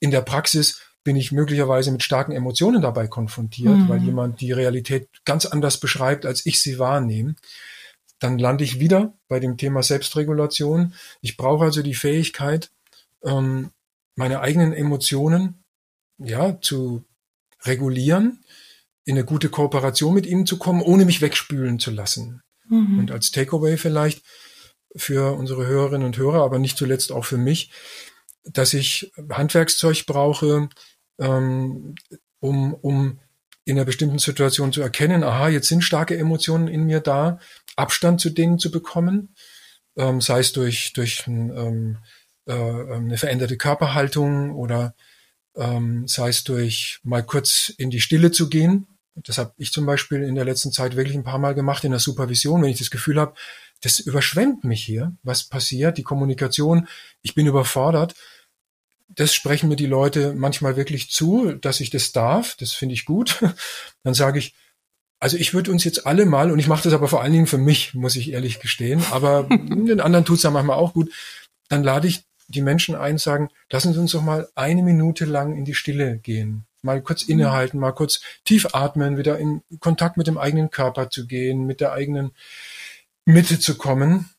In der Praxis bin ich möglicherweise mit starken Emotionen dabei konfrontiert, mhm. weil jemand die Realität ganz anders beschreibt, als ich sie wahrnehme. Dann lande ich wieder bei dem Thema Selbstregulation. Ich brauche also die Fähigkeit, ähm, meine eigenen Emotionen ja zu regulieren, in eine gute Kooperation mit ihnen zu kommen, ohne mich wegspülen zu lassen. Mhm. Und als Takeaway vielleicht für unsere Hörerinnen und Hörer, aber nicht zuletzt auch für mich, dass ich Handwerkszeug brauche, ähm, um, um in einer bestimmten Situation zu erkennen, aha, jetzt sind starke Emotionen in mir da, Abstand zu denen zu bekommen, ähm, sei es durch, durch ähm, äh, eine veränderte Körperhaltung oder ähm, sei es durch mal kurz in die Stille zu gehen. Das habe ich zum Beispiel in der letzten Zeit wirklich ein paar Mal gemacht in der Supervision, wenn ich das Gefühl habe, das überschwemmt mich hier, was passiert, die Kommunikation, ich bin überfordert. Das sprechen mir die Leute manchmal wirklich zu, dass ich das darf, das finde ich gut. Dann sage ich, also ich würde uns jetzt alle mal, und ich mache das aber vor allen Dingen für mich, muss ich ehrlich gestehen, aber den anderen tut's ja manchmal auch gut, dann lade ich die Menschen ein, sagen, lassen Sie uns doch mal eine Minute lang in die Stille gehen. Mal kurz innehalten, mal kurz tief atmen, wieder in Kontakt mit dem eigenen Körper zu gehen, mit der eigenen Mitte zu kommen.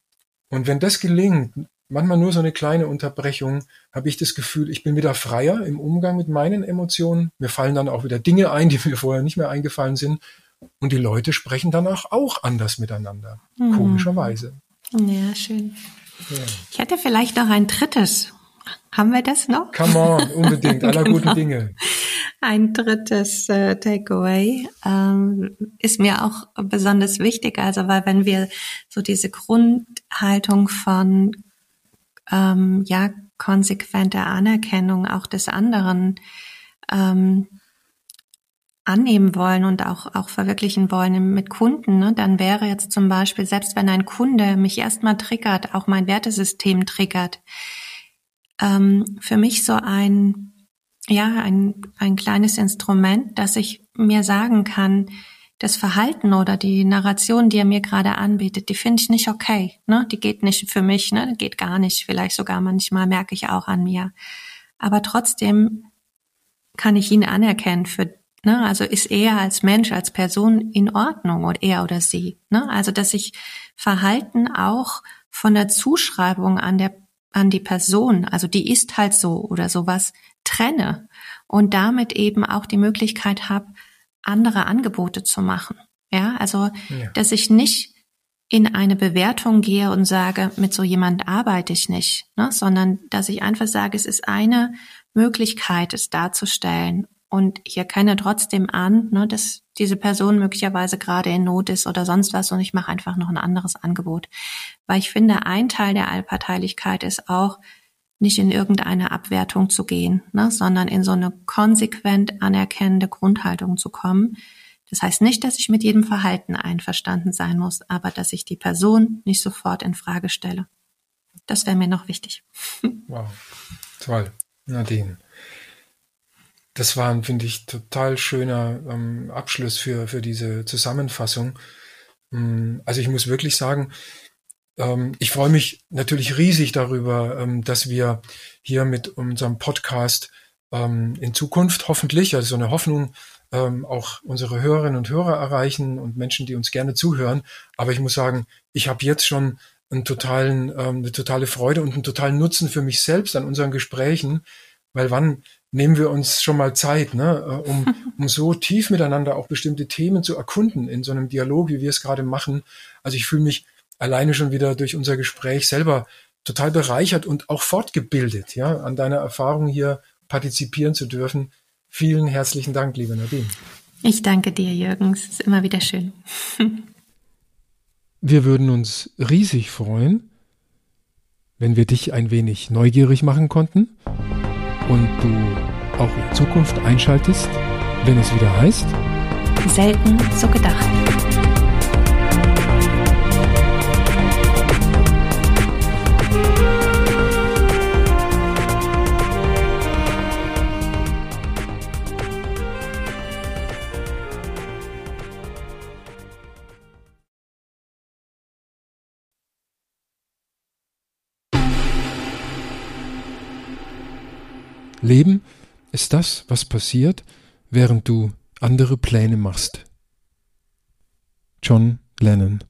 Und wenn das gelingt, manchmal nur so eine kleine Unterbrechung, habe ich das Gefühl, ich bin wieder freier im Umgang mit meinen Emotionen. Mir fallen dann auch wieder Dinge ein, die mir vorher nicht mehr eingefallen sind. Und die Leute sprechen danach auch anders miteinander. Mhm. Komischerweise. Ja, schön. Ja. Ich hätte vielleicht noch ein drittes. Haben wir das noch? Come on, unbedingt, aller genau. guten Dinge. Ein drittes äh, Takeaway ähm, ist mir auch besonders wichtig, also weil wenn wir so diese Grundhaltung von ähm, ja konsequenter Anerkennung auch des anderen ähm, annehmen wollen und auch, auch verwirklichen wollen mit Kunden, ne, dann wäre jetzt zum Beispiel, selbst wenn ein Kunde mich erstmal triggert, auch mein Wertesystem triggert, ähm, für mich so ein ja, ein, ein kleines Instrument, dass ich mir sagen kann, das Verhalten oder die Narration, die er mir gerade anbietet, die finde ich nicht okay. Ne? Die geht nicht für mich, ne? Geht gar nicht. Vielleicht sogar manchmal merke ich auch an mir. Aber trotzdem kann ich ihn anerkennen für, ne? Also ist er als Mensch, als Person in Ordnung oder er oder sie. Ne? Also dass ich Verhalten auch von der Zuschreibung an der an die Person, also die ist halt so oder sowas, trenne und damit eben auch die Möglichkeit habe, andere Angebote zu machen. Ja, also, ja. dass ich nicht in eine Bewertung gehe und sage, mit so jemand arbeite ich nicht, ne, sondern dass ich einfach sage, es ist eine Möglichkeit, es darzustellen. Und ich erkenne trotzdem an, ne, dass diese Person möglicherweise gerade in Not ist oder sonst was und ich mache einfach noch ein anderes Angebot. Weil ich finde, ein Teil der Allparteilichkeit ist auch, nicht in irgendeine Abwertung zu gehen, ne, sondern in so eine konsequent anerkennende Grundhaltung zu kommen. Das heißt nicht, dass ich mit jedem Verhalten einverstanden sein muss, aber dass ich die Person nicht sofort in Frage stelle. Das wäre mir noch wichtig. Wow, toll, Nadine. Das war ein, finde ich, total schöner ähm, Abschluss für, für diese Zusammenfassung. Mm, also ich muss wirklich sagen, ähm, ich freue mich natürlich riesig darüber, ähm, dass wir hier mit unserem Podcast ähm, in Zukunft hoffentlich, also so eine Hoffnung, auch unsere Hörerinnen und Hörer erreichen und Menschen, die uns gerne zuhören. Aber ich muss sagen, ich habe jetzt schon einen totalen, eine totale Freude und einen totalen Nutzen für mich selbst an unseren Gesprächen, weil wann nehmen wir uns schon mal Zeit, ne, äh, um, um so tief miteinander auch bestimmte Themen zu erkunden in so einem Dialog, wie wir es gerade machen. Also ich fühle mich alleine schon wieder durch unser Gespräch selber total bereichert und auch fortgebildet, ja, an deiner Erfahrung hier partizipieren zu dürfen. Vielen herzlichen Dank, liebe Nadine. Ich danke dir, Jürgen. Es ist immer wieder schön. wir würden uns riesig freuen, wenn wir dich ein wenig neugierig machen konnten und du auch in Zukunft einschaltest, wenn es wieder heißt. Selten so gedacht. Leben ist das, was passiert, während du andere Pläne machst. John Lennon